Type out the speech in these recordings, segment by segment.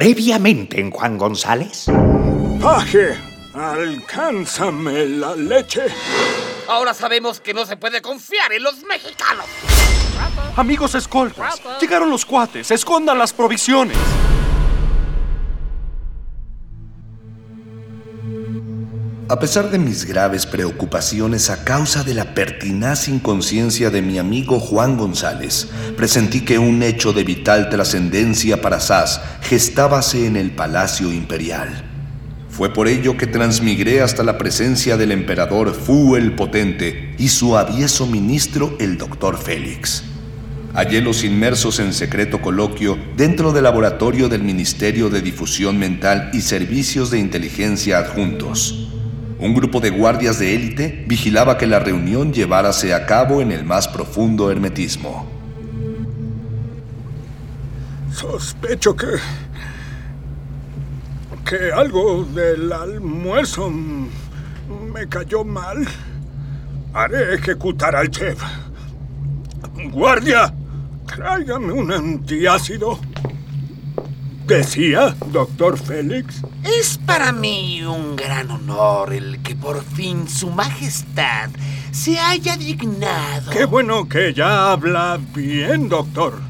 Previamente en Juan González. Paje, alcánzame la leche. Ahora sabemos que no se puede confiar en los mexicanos. Amigos escoltas, llegaron los cuates, escondan las provisiones. A pesar de mis graves preocupaciones a causa de la pertinaz inconsciencia de mi amigo Juan González, presentí que un hecho de vital trascendencia para SAS gestábase en el Palacio Imperial. Fue por ello que transmigré hasta la presencia del emperador Fu el Potente y su avieso ministro el doctor Félix. Hallé-los inmersos en secreto coloquio dentro del laboratorio del Ministerio de Difusión Mental y Servicios de Inteligencia adjuntos. Un grupo de guardias de élite vigilaba que la reunión llevárase a cabo en el más profundo hermetismo. Sospecho que... que algo del almuerzo me cayó mal. Haré ejecutar al chef. Guardia, tráigame un antiácido. Decía, doctor Félix. Es para mí un gran honor el que por fin su majestad se haya dignado. Qué bueno que ya habla bien, doctor.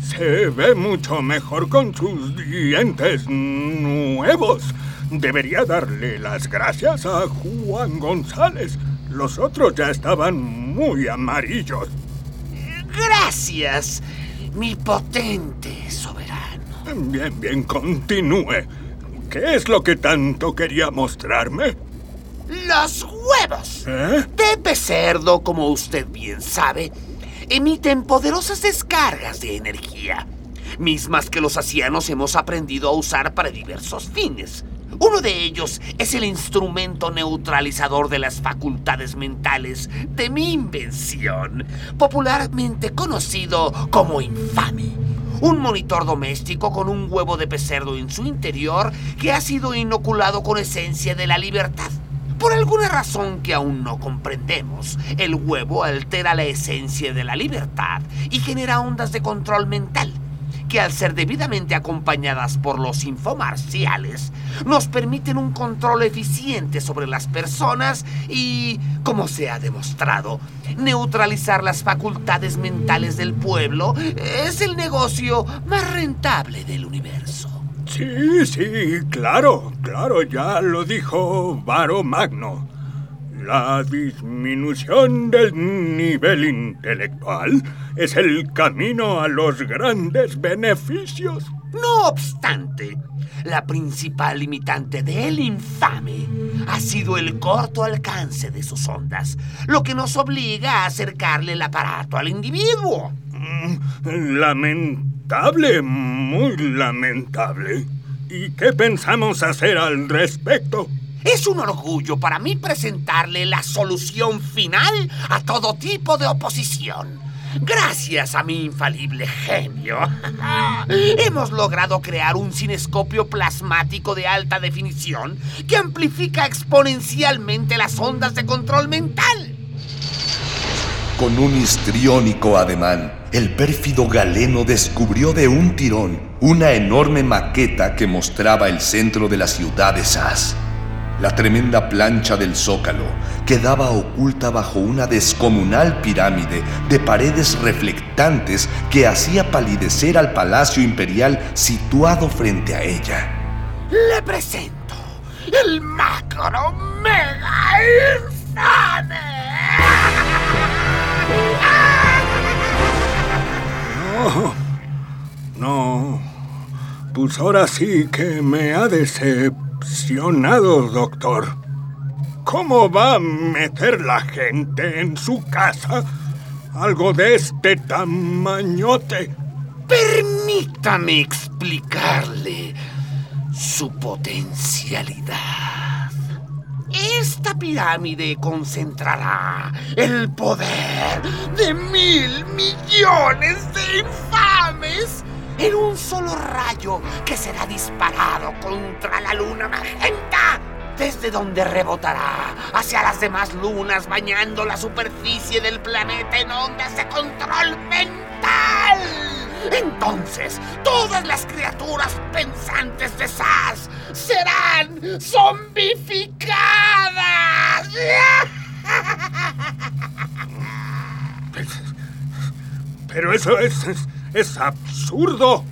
Se ve mucho mejor con sus dientes nuevos. Debería darle las gracias a Juan González. Los otros ya estaban muy amarillos. Gracias, mi potente soberano. Bien, bien, continúe. ¿Qué es lo que tanto quería mostrarme? Los huevos. ¿Eh? Pepe Cerdo, como usted bien sabe, emiten poderosas descargas de energía, mismas que los asianos hemos aprendido a usar para diversos fines. Uno de ellos es el instrumento neutralizador de las facultades mentales de mi invención, popularmente conocido como infame. Un monitor doméstico con un huevo de pecerdo en su interior que ha sido inoculado con esencia de la libertad. Por alguna razón que aún no comprendemos, el huevo altera la esencia de la libertad y genera ondas de control mental que al ser debidamente acompañadas por los infomarciales, nos permiten un control eficiente sobre las personas y, como se ha demostrado, neutralizar las facultades mentales del pueblo es el negocio más rentable del universo. Sí, sí, claro, claro, ya lo dijo Varo Magno. La disminución del nivel intelectual es el camino a los grandes beneficios. No obstante, la principal limitante del infame ha sido el corto alcance de sus ondas, lo que nos obliga a acercarle el aparato al individuo. Mm, Lamentable, muy lamentable. ¿Y qué pensamos hacer al respecto? Es un orgullo para mí presentarle la solución final a todo tipo de oposición. Gracias a mi infalible genio, hemos logrado crear un cinescopio plasmático de alta definición que amplifica exponencialmente las ondas de control mental. Con un histriónico ademán, el pérfido galeno descubrió de un tirón una enorme maqueta que mostraba el centro de la ciudad de Sas. La tremenda plancha del zócalo quedaba oculta bajo una descomunal pirámide de paredes reflectantes que hacía palidecer al palacio imperial situado frente a ella. Le presento el macro mega infame. No, no. Pues ahora sí que me ha decepcionado, doctor. ¿Cómo va a meter la gente en su casa algo de este tamañote? Permítame explicarle su potencialidad. Esta pirámide concentrará el poder de mil millones de infames en un solo rayo que será disparado contra la luna magenta, desde donde rebotará hacia las demás lunas bañando la superficie del planeta en ondas de control mental. Entonces, todas las criaturas pensantes de SAS serán zombificadas. Pero eso es, es, es absurdo.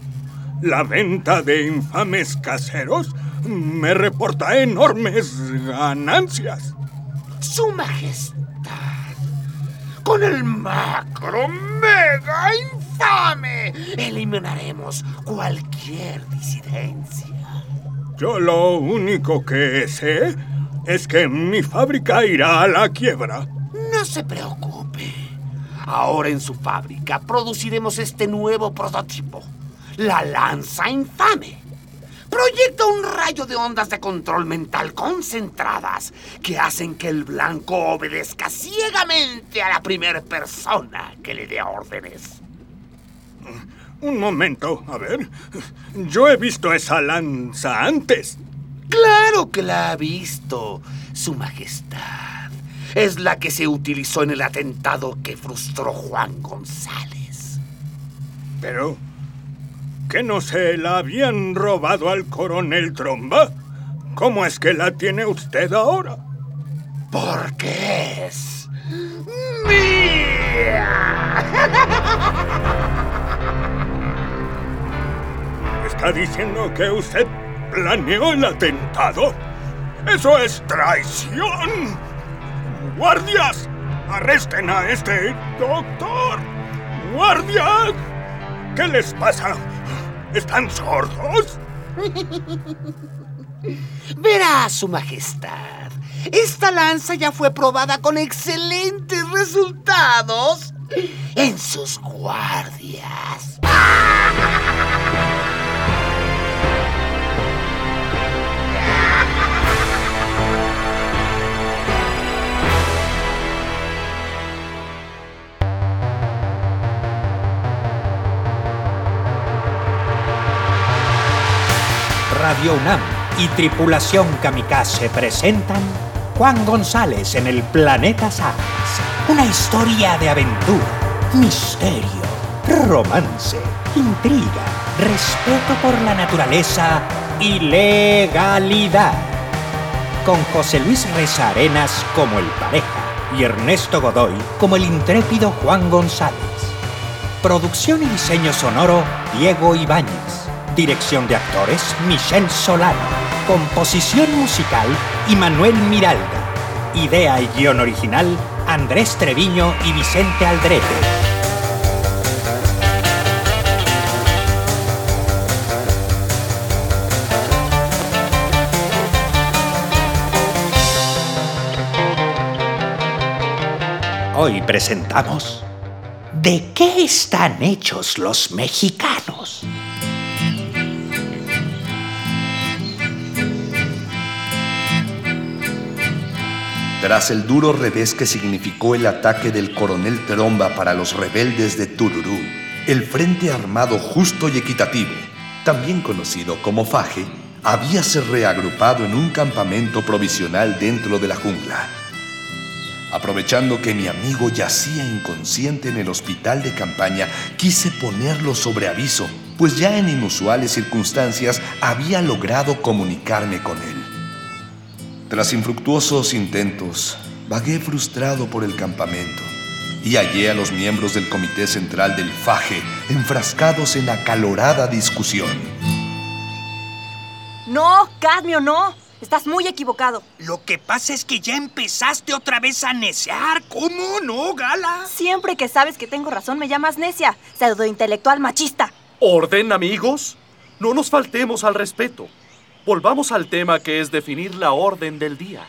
La venta de infames caseros me reporta enormes ganancias. Su Majestad, con el macro mega infame, eliminaremos cualquier disidencia. Yo lo único que sé es que mi fábrica irá a la quiebra. No se preocupe. Ahora en su fábrica produciremos este nuevo prototipo, la lanza infame. Proyecta un rayo de ondas de control mental concentradas que hacen que el blanco obedezca ciegamente a la primera persona que le dé órdenes. Un momento, a ver. Yo he visto esa lanza antes. Claro que la ha visto, Su Majestad. Es la que se utilizó en el atentado que frustró Juan González. Pero, ¿que no se la habían robado al coronel Tromba? ¿Cómo es que la tiene usted ahora? Porque es mía. ¿Está diciendo que usted planeó el atentado? ¡Eso es traición! ¡Guardias! ¡Arresten a este doctor! ¡Guardias! ¿Qué les pasa? ¿Están sordos? Verá, Su Majestad. Esta lanza ya fue probada con excelentes resultados en sus guardias. Radio UNAM y Tripulación Kamikaze presentan Juan González en el Planeta Sagas. Una historia de aventura, misterio, romance, intriga, respeto por la naturaleza y legalidad. Con José Luis Reza Arenas como el pareja y Ernesto Godoy como el intrépido Juan González. Producción y diseño sonoro Diego Ibáñez. Dirección de actores Michelle Solano. Composición musical Manuel Miralda. Idea y guion original Andrés Treviño y Vicente Aldrete. Hoy presentamos ¿De qué están hechos los mexicanos? Tras el duro revés que significó el ataque del coronel Tromba para los rebeldes de Tururú, el Frente Armado Justo y Equitativo, también conocido como FAGE, habíase reagrupado en un campamento provisional dentro de la jungla. Aprovechando que mi amigo yacía inconsciente en el hospital de campaña, quise ponerlo sobre aviso, pues ya en inusuales circunstancias había logrado comunicarme con él. Tras infructuosos intentos, vagué frustrado por el campamento y hallé a los miembros del Comité Central del FAGE enfrascados en acalorada discusión. No, Cadmio, no. Estás muy equivocado. Lo que pasa es que ya empezaste otra vez a necear. ¿Cómo no, Gala? Siempre que sabes que tengo razón me llamas necia, pseudointelectual machista. ¿Orden, amigos? No nos faltemos al respeto. Volvamos al tema que es definir la orden del día.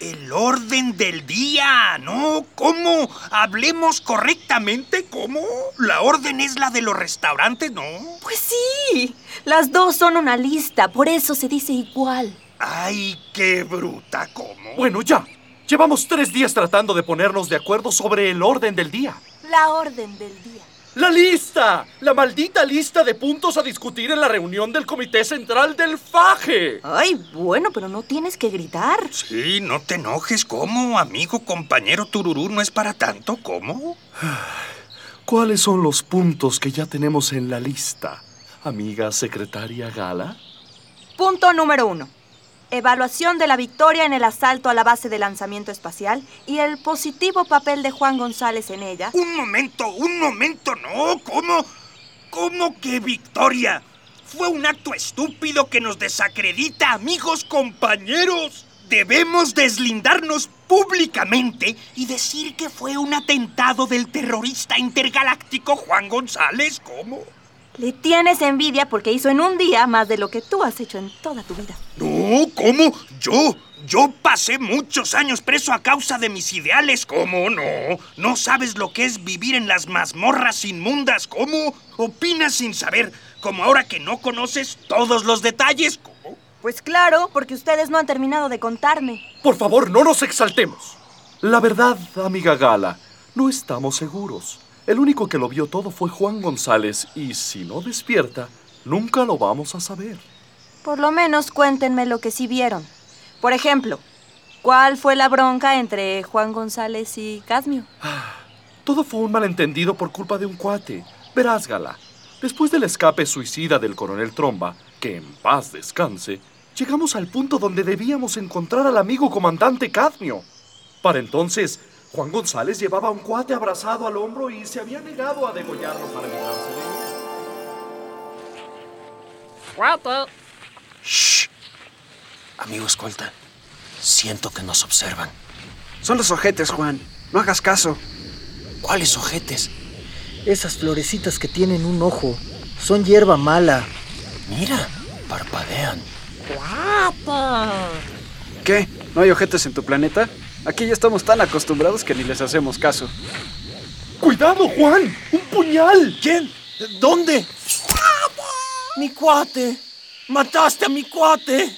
El orden del día, ¿no? ¿Cómo? Hablemos correctamente, ¿cómo? La orden es la de los restaurantes, ¿no? Pues sí, las dos son una lista, por eso se dice igual. Ay, qué bruta, ¿cómo? Bueno, ya. Llevamos tres días tratando de ponernos de acuerdo sobre el orden del día. La orden del día. ¡La lista! ¡La maldita lista de puntos a discutir en la reunión del Comité Central del FAGE! Ay, bueno, pero no tienes que gritar. Sí, no te enojes, ¿cómo? Amigo, compañero Tururú, ¿no es para tanto? ¿Cómo? ¿Cuáles son los puntos que ya tenemos en la lista, amiga secretaria Gala? Punto número uno. Evaluación de la victoria en el asalto a la base de lanzamiento espacial y el positivo papel de Juan González en ella. Un momento, un momento, no, ¿cómo? ¿Cómo que victoria? Fue un acto estúpido que nos desacredita, amigos compañeros. Debemos deslindarnos públicamente y decir que fue un atentado del terrorista intergaláctico Juan González. ¿Cómo? Le tienes envidia porque hizo en un día más de lo que tú has hecho en toda tu vida. No, ¿cómo? Yo, yo pasé muchos años preso a causa de mis ideales. ¿Cómo no? ¿No sabes lo que es vivir en las mazmorras inmundas? ¿Cómo? ¿Opinas sin saber? Como ahora que no conoces todos los detalles. ¿Cómo? Pues claro, porque ustedes no han terminado de contarme. Por favor, no nos exaltemos. La verdad, amiga Gala, no estamos seguros. El único que lo vio todo fue Juan González y si no despierta, nunca lo vamos a saber. Por lo menos cuéntenme lo que sí vieron. Por ejemplo, ¿cuál fue la bronca entre Juan González y Cadmio? Todo fue un malentendido por culpa de un cuate. Verás, Gala, después del escape suicida del coronel Tromba, que en paz descanse, llegamos al punto donde debíamos encontrar al amigo comandante Cadmio. Para entonces, Juan González llevaba a un cuate abrazado al hombro y se había negado a degollarlo para librarse de él. ¡Cuate! ¡Shh! Amigo escolta, siento que nos observan. Son los ojetes, Juan. No hagas caso. ¿Cuáles ojetes? Esas florecitas que tienen un ojo son hierba mala. Mira, parpadean. ¿Qué? ¿No hay ojetes en tu planeta? Aquí ya estamos tan acostumbrados que ni les hacemos caso. ¡Cuidado, Juan! ¡Un puñal! ¿Quién? ¿Dónde? ¡Mi cuate! ¡Mataste a mi cuate!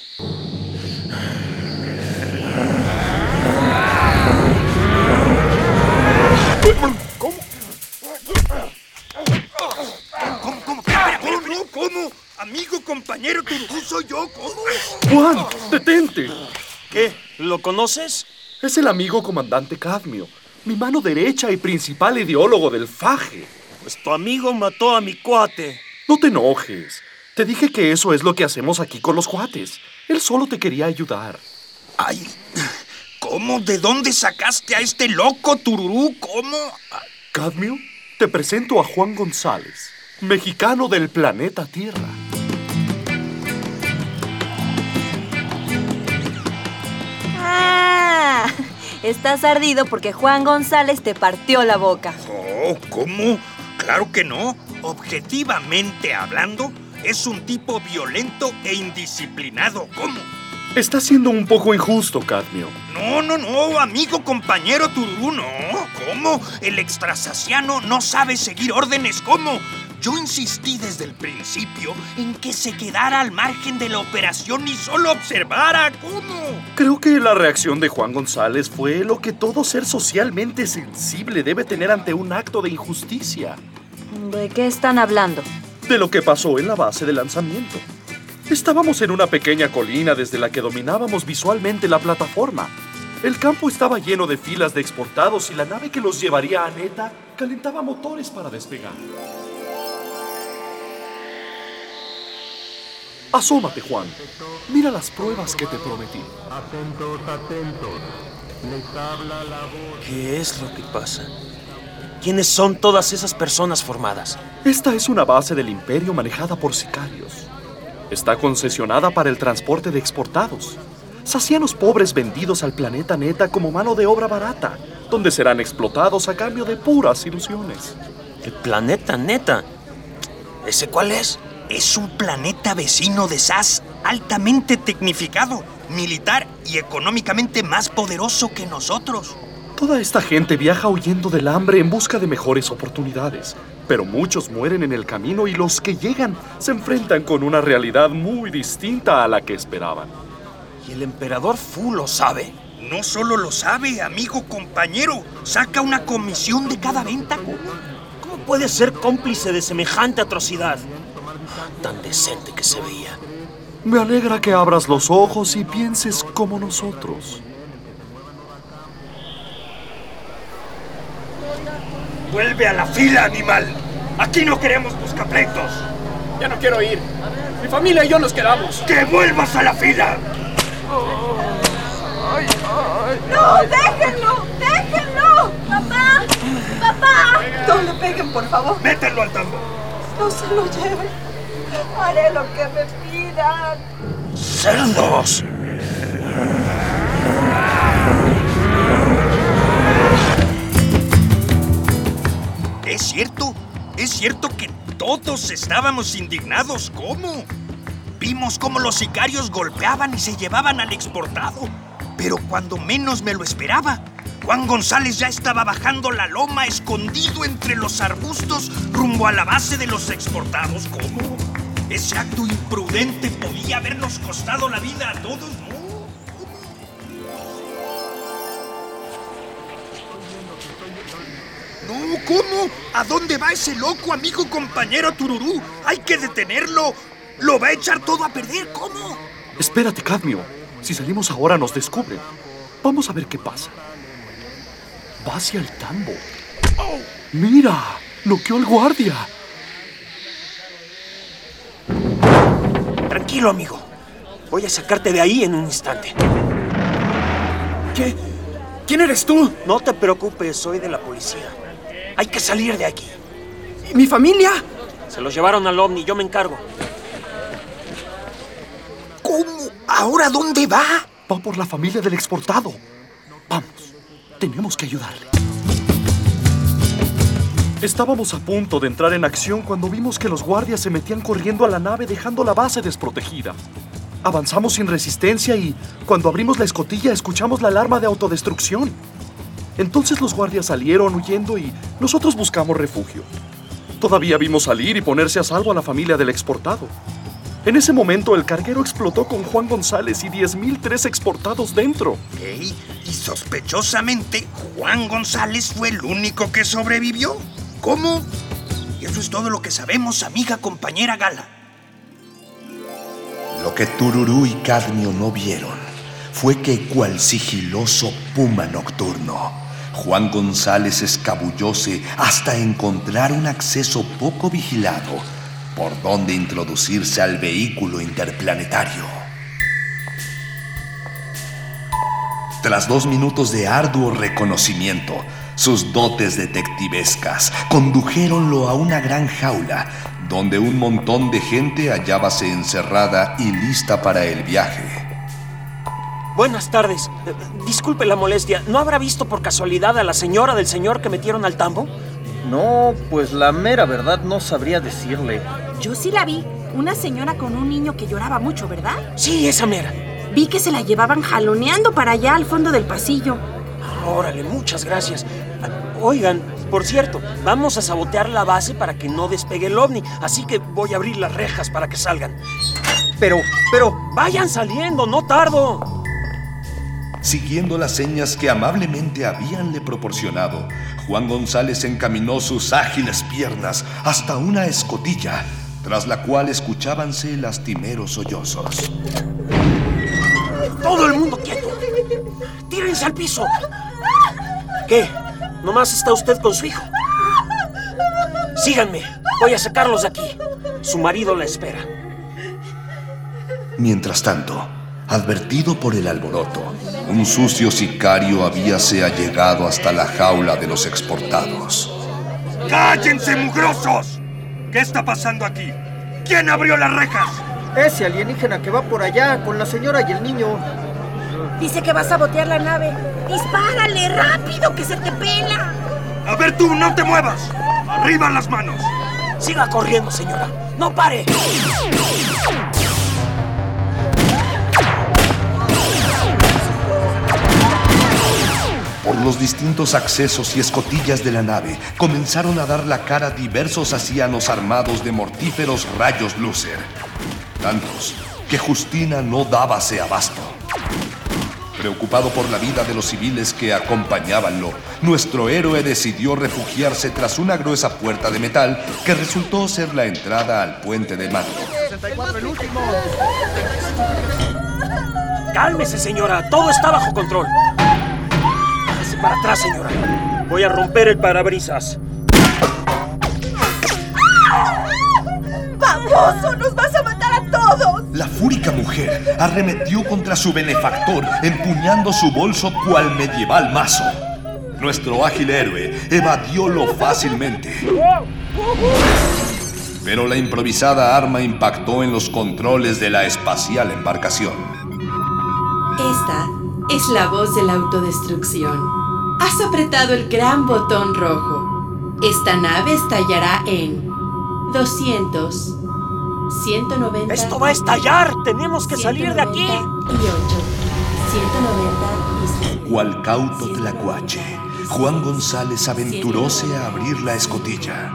¿Cómo? ¿Cómo? ¿Cómo? Espera. ¿Cómo? Amigo, compañero, tú soy yo. ¿Cómo? Juan, detente. ¿Qué? ¿Lo conoces? Es el amigo comandante Cadmio, mi mano derecha y principal ideólogo del faje. Pues tu amigo mató a mi cuate. No te enojes. Te dije que eso es lo que hacemos aquí con los cuates. Él solo te quería ayudar. Ay, ¿cómo? ¿De dónde sacaste a este loco tururú? ¿Cómo? Cadmio, te presento a Juan González, mexicano del planeta Tierra. ¡Ah! Estás ardido porque Juan González te partió la boca. Oh, ¿cómo? Claro que no. Objetivamente hablando, es un tipo violento e indisciplinado. ¿Cómo? Está siendo un poco injusto, Cadmio. No, no, no, amigo compañero Tururú, no. ¿Cómo? El extrasaciano no sabe seguir órdenes. ¿Cómo? Yo insistí desde el principio en que se quedara al margen de la operación y solo observara. ¿Cómo? Creo que la reacción de Juan González fue lo que todo ser socialmente sensible debe tener ante un acto de injusticia. ¿De qué están hablando? De lo que pasó en la base de lanzamiento. Estábamos en una pequeña colina desde la que dominábamos visualmente la plataforma. El campo estaba lleno de filas de exportados y la nave que los llevaría a Neta calentaba motores para despegar. Asómate, Juan. Mira las pruebas que te prometí. Atentos, atentos. Les habla la voz. ¿Qué es lo que pasa? ¿Quiénes son todas esas personas formadas? Esta es una base del imperio manejada por sicarios. Está concesionada para el transporte de exportados. Sacianos pobres vendidos al planeta Neta como mano de obra barata, donde serán explotados a cambio de puras ilusiones. ¿El planeta Neta? ¿Ese cuál es? Es un planeta vecino de SAS altamente tecnificado, militar y económicamente más poderoso que nosotros. Toda esta gente viaja huyendo del hambre en busca de mejores oportunidades, pero muchos mueren en el camino y los que llegan se enfrentan con una realidad muy distinta a la que esperaban. Y el emperador Fu lo sabe. No solo lo sabe, amigo compañero, saca una comisión de cada venta. ¿Cómo puede ser cómplice de semejante atrocidad? Tan decente que se veía. Me alegra que abras los ojos y pienses como nosotros. Vuelve a la fila, animal. Aquí no queremos buscapleitos. Ya no quiero ir. Mi familia y yo nos quedamos. ¡Que vuelvas a la fila! ¡No, déjenlo! ¡Déjenlo! ¡Papá! ¡Papá! No le peguen, por favor. ¡Mételo al tambo! No se lo lleven. Haré lo que me pidan. ¡Cerdos! ¿Es cierto? ¿Es cierto que todos estábamos indignados? ¿Cómo? Vimos cómo los sicarios golpeaban y se llevaban al exportado. Pero cuando menos me lo esperaba, Juan González ya estaba bajando la loma escondido entre los arbustos rumbo a la base de los exportados. ¿Cómo? Ese acto imprudente podía habernos costado la vida a todos, ¿no? No, ¿cómo? ¿A dónde va ese loco amigo compañero Tururú? Hay que detenerlo. Lo va a echar todo a perder, ¿cómo? Espérate, Cadmio. Si salimos ahora nos descubren. Vamos a ver qué pasa. Va hacia el tambo. ¡Mira! ¡Noqueó al guardia! Tranquilo, amigo. Voy a sacarte de ahí en un instante. ¿Qué? ¿Quién eres tú? No te preocupes, soy de la policía. Hay que salir de aquí. ¿Y mi familia? Se los llevaron al ovni, yo me encargo. ¿Cómo? ¿Ahora dónde va? Va por la familia del exportado. Vamos, tenemos que ayudarle. Estábamos a punto de entrar en acción cuando vimos que los guardias se metían corriendo a la nave dejando la base desprotegida. Avanzamos sin resistencia y cuando abrimos la escotilla escuchamos la alarma de autodestrucción. Entonces los guardias salieron huyendo y nosotros buscamos refugio. Todavía vimos salir y ponerse a salvo a la familia del exportado. En ese momento el carguero explotó con Juan González y 10.003 exportados dentro. Y sospechosamente Juan González fue el único que sobrevivió. ¿Cómo? Y eso es todo lo que sabemos, amiga compañera Gala. Lo que Tururú y Cadmio no vieron fue que, cual sigiloso puma nocturno, Juan González escabullóse hasta encontrar un acceso poco vigilado por donde introducirse al vehículo interplanetario. Tras dos minutos de arduo reconocimiento, sus dotes detectivescas condujeronlo a una gran jaula donde un montón de gente hallábase encerrada y lista para el viaje. Buenas tardes. Eh, Disculpe la molestia. ¿No habrá visto por casualidad a la señora del señor que metieron al tambo? No, pues la mera verdad no sabría decirle. Yo sí la vi. Una señora con un niño que lloraba mucho, ¿verdad? Sí, esa mera. Vi que se la llevaban jaloneando para allá al fondo del pasillo. Órale, muchas gracias. Oigan, por cierto, vamos a sabotear la base para que no despegue el ovni, así que voy a abrir las rejas para que salgan. Pero, pero... Vayan saliendo, no tardo. Siguiendo las señas que amablemente habíanle proporcionado, Juan González encaminó sus ágiles piernas hasta una escotilla, tras la cual escuchábanse lastimeros sollozos. Todo el mundo quieto. Tírense al piso. ¿Qué? ¿Nomás está usted con su hijo? Síganme. Voy a sacarlos de aquí. Su marido la espera. Mientras tanto, advertido por el alboroto, un sucio sicario habíase allegado hasta la jaula de los exportados. ¡Cállense, mugrosos! ¿Qué está pasando aquí? ¿Quién abrió las rejas? Ese alienígena que va por allá con la señora y el niño. Dice que va a sabotear la nave. ¡Dispárale rápido que se te pela! A ver tú, no te muevas. Arriba las manos. Siga corriendo, señora. No pare. Por los distintos accesos y escotillas de la nave comenzaron a dar la cara diversos asianos armados de mortíferos rayos lúcer. Tantos que Justina no dábase abasto. Preocupado por la vida de los civiles que acompañábanlo, nuestro héroe decidió refugiarse tras una gruesa puerta de metal que resultó ser la entrada al puente de mando. Cálmese, señora. Todo está bajo control. Hágase para atrás, señora. Voy a romper el parabrisas. ¡Vamos! ¡Nos la fúrica mujer arremetió contra su benefactor, empuñando su bolso cual medieval mazo. Nuestro ágil héroe evadiólo fácilmente. Pero la improvisada arma impactó en los controles de la espacial embarcación. Esta es la voz de la autodestrucción. Has apretado el gran botón rojo. Esta nave estallará en 200, 190. ¡Esto va a estallar! ¡Tenemos que salir de aquí! 198, 190 y Cual cauto tlacuache, Juan González aventuróse a abrir la escotilla.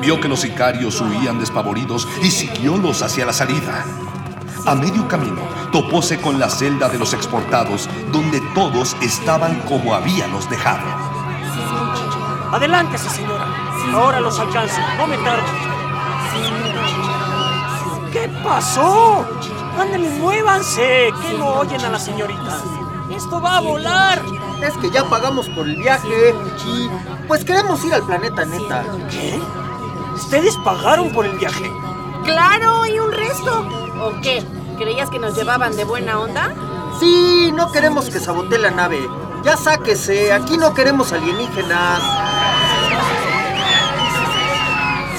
Vio que los sicarios huían despavoridos y siguiólos hacia la salida. A medio camino, topóse con la celda de los exportados, donde todos estaban como habíamos dejado. Adelántese, señora. Ahora los alcanzo. No me tarde. ¿Qué pasó? Ándale, muévanse. ¿Qué no oyen a la señorita? ¡Esto va a volar! Es que ya pagamos por el viaje y pues queremos ir al planeta neta. ¿Qué? ¿Ustedes pagaron por el viaje? ¡Claro! ¿Y un resto? ¿O qué? ¿Creías que nos llevaban de buena onda? Sí, no queremos que sabotee la nave. Ya sáquese, aquí no queremos alienígenas.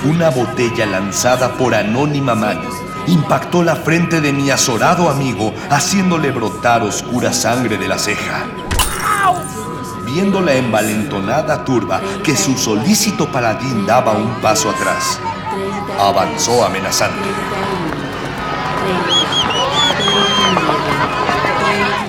Una botella lanzada por anónima mano impactó la frente de mi azorado amigo, haciéndole brotar oscura sangre de la ceja. Viendo la envalentonada turba que su solícito paladín daba un paso atrás, avanzó amenazante.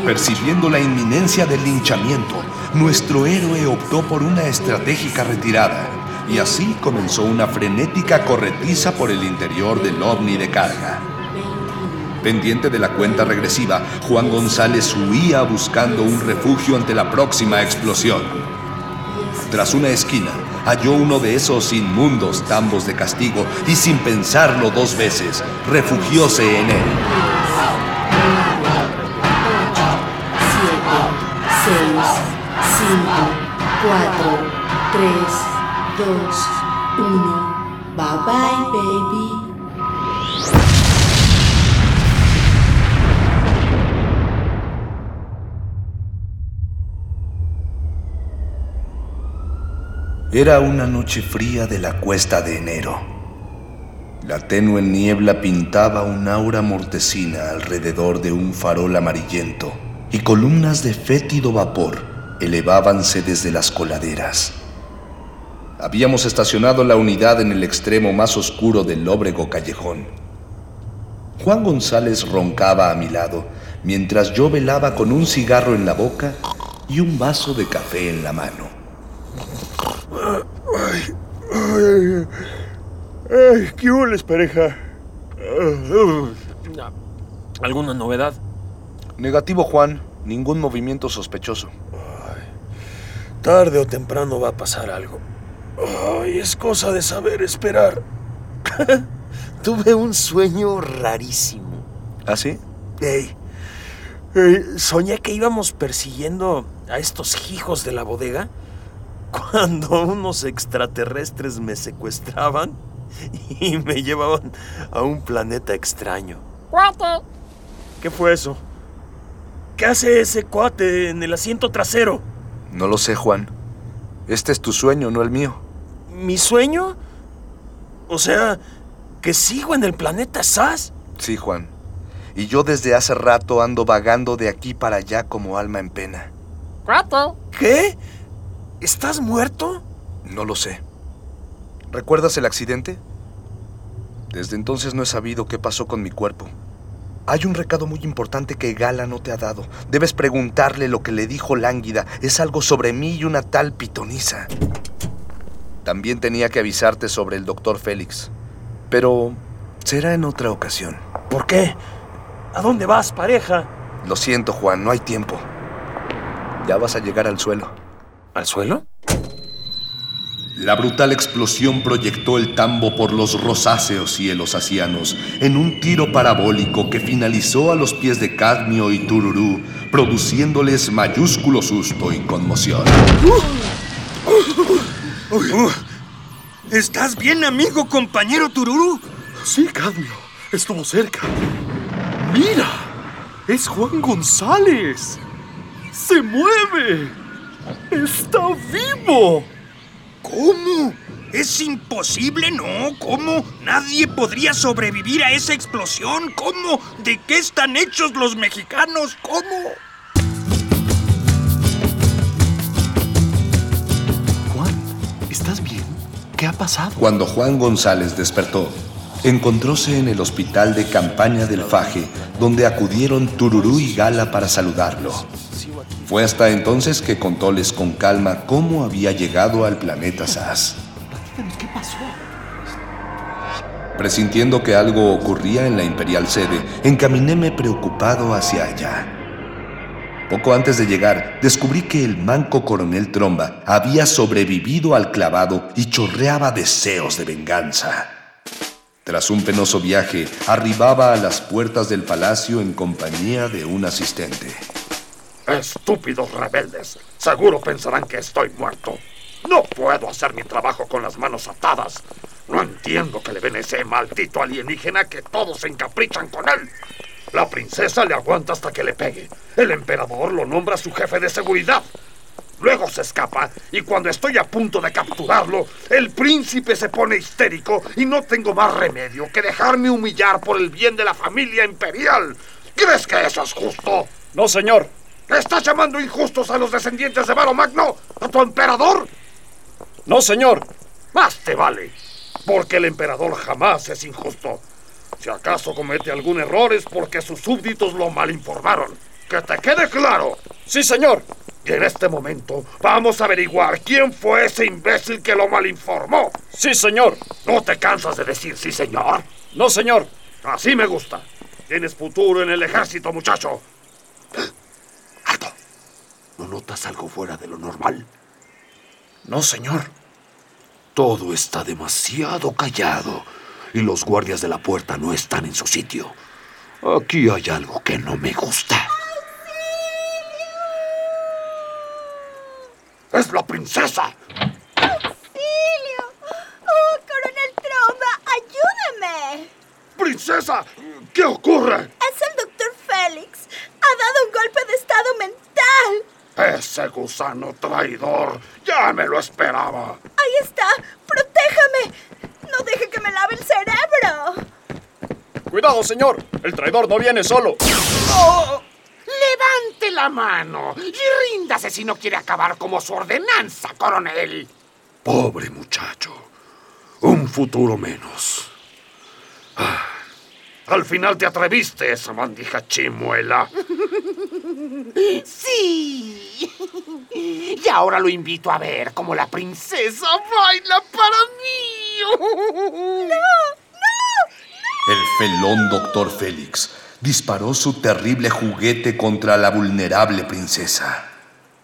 Percibiendo la inminencia del linchamiento, nuestro héroe optó por una estratégica retirada y así comenzó una frenética corretiza por el interior del ovni de carga. Pendiente de la cuenta regresiva, Juan González huía buscando un refugio ante la próxima explosión. Tras una esquina, halló uno de esos inmundos tambos de castigo y sin pensarlo dos veces, refugióse en él. 6, 5, 4, 3, 2, 1. Bye bye, baby. Era una noche fría de la cuesta de enero. La tenue niebla pintaba un aura mortecina alrededor de un farol amarillento y columnas de fétido vapor elevábanse desde las coladeras. Habíamos estacionado la unidad en el extremo más oscuro del lóbrego callejón. Juan González roncaba a mi lado mientras yo velaba con un cigarro en la boca y un vaso de café en la mano. Ay, ay, ay, ¿qué pareja? ¿Alguna novedad? Negativo, Juan. Ningún movimiento sospechoso. Tarde o temprano va a pasar algo. Ay, es cosa de saber esperar. Tuve un sueño rarísimo. ¿Ah, sí? Ey, ey, soñé que íbamos persiguiendo a estos hijos de la bodega cuando unos extraterrestres me secuestraban y me llevaban a un planeta extraño. ¡Cuate! ¿Qué fue eso? ¿Qué hace ese cuate en el asiento trasero? No lo sé, Juan. Este es tu sueño, no el mío. ¿Mi sueño? O sea, que sigo en el planeta SAS. Sí, Juan. Y yo desde hace rato ando vagando de aquí para allá como alma en pena. ¡Cuate! ¿Qué? ¿Estás muerto? No lo sé. ¿Recuerdas el accidente? Desde entonces no he sabido qué pasó con mi cuerpo. Hay un recado muy importante que Gala no te ha dado. Debes preguntarle lo que le dijo Lánguida. Es algo sobre mí y una tal pitonisa. También tenía que avisarte sobre el doctor Félix. Pero será en otra ocasión. ¿Por qué? ¿A dónde vas, pareja? Lo siento, Juan, no hay tiempo. Ya vas a llegar al suelo. ¿Al suelo? La brutal explosión proyectó el tambo por los rosáceos cielos asianos en un tiro parabólico que finalizó a los pies de Cadmio y Tururú, produciéndoles mayúsculo susto y conmoción. ¿Estás bien, amigo, compañero Tururu? Sí, Cadmio. Estuvo cerca. ¡Mira! ¡Es Juan González! ¡Se mueve! ¡Está vivo! ¿Cómo? Es imposible, ¿no? ¿Cómo? Nadie podría sobrevivir a esa explosión. ¿Cómo? ¿De qué están hechos los mexicanos? ¿Cómo? Juan, ¿estás bien? ¿Qué ha pasado? Cuando Juan González despertó, encontróse en el hospital de campaña del Faje, donde acudieron Tururú y Gala para saludarlo. Fue hasta entonces que contóles con calma cómo había llegado al planeta SAS. ¿Qué pasó? Presintiendo que algo ocurría en la imperial sede, encaminéme preocupado hacia allá. Poco antes de llegar, descubrí que el manco coronel Tromba había sobrevivido al clavado y chorreaba deseos de venganza. Tras un penoso viaje, arribaba a las puertas del palacio en compañía de un asistente. Estúpidos rebeldes. Seguro pensarán que estoy muerto. No puedo hacer mi trabajo con las manos atadas. No entiendo que le ven ese maldito alienígena que todos se encaprichan con él. La princesa le aguanta hasta que le pegue. El emperador lo nombra su jefe de seguridad. Luego se escapa y cuando estoy a punto de capturarlo, el príncipe se pone histérico y no tengo más remedio que dejarme humillar por el bien de la familia imperial. ¿Crees que eso es justo? No, señor. ¿Estás llamando injustos a los descendientes de Varo Magno? ¿A tu emperador? No, señor. Más te vale, porque el emperador jamás es injusto. Si acaso comete algún error es porque sus súbditos lo malinformaron. Que te quede claro. Sí, señor. Y en este momento vamos a averiguar quién fue ese imbécil que lo malinformó. Sí, señor. ¿No te cansas de decir sí, señor? No, señor. Así me gusta. Tienes futuro en el ejército, muchacho. ¿No notas algo fuera de lo normal? No, señor. Todo está demasiado callado y los guardias de la puerta no están en su sitio. Aquí hay algo que no me gusta. ¡Es la princesa! ¡Auxilio! ¡Oh, coronel Tromba, ayúdame! ¡Princesa! ¿Qué ocurre? Es el doctor Félix. Ha dado un golpe de estado mental. Ese gusano traidor. Ya me lo esperaba. Ahí está. Protéjame. No deje que me lave el cerebro. Cuidado, señor. El traidor no viene solo. ¡Oh! Levante la mano y ríndase si no quiere acabar como su ordenanza, coronel. Pobre muchacho. Un futuro menos. Ah, al final te atreviste, esa bandija chimuela. Sí. Y ahora lo invito a ver cómo la princesa baila para mí. El felón doctor Félix disparó su terrible juguete contra la vulnerable princesa.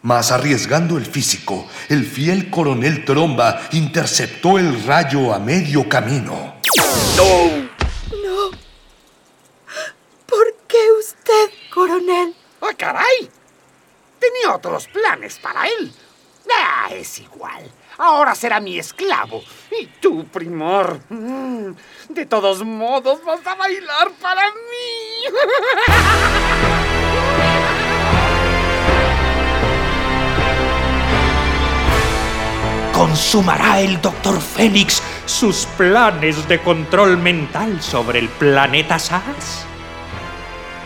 Mas arriesgando el físico, el fiel coronel Tromba interceptó el rayo a medio camino. ¡No! No. ¿Por qué usted, coronel? ¡Ah, caray! Otros planes para él. Ah, es igual. Ahora será mi esclavo. Y tú, primor. mm, De todos modos, vas a bailar para mí. ¿Consumará el Dr. Fénix sus planes de control mental sobre el planeta SAS?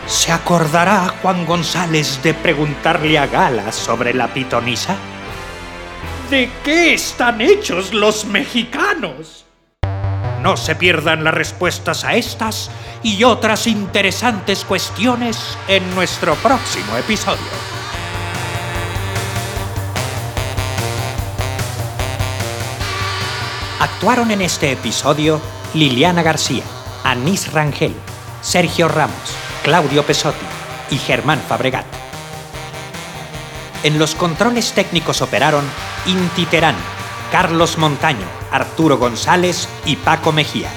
¿Se acordará Juan González de preguntarle a Gala sobre la pitonisa? ¿De qué están hechos los mexicanos? No se pierdan las respuestas a estas y otras interesantes cuestiones en nuestro próximo episodio. Actuaron en este episodio Liliana García, Anís Rangel, Sergio Ramos, Claudio Pesotti y Germán Fabregat. En los controles técnicos operaron Inti Terán, Carlos Montaño, Arturo González y Paco Mejía.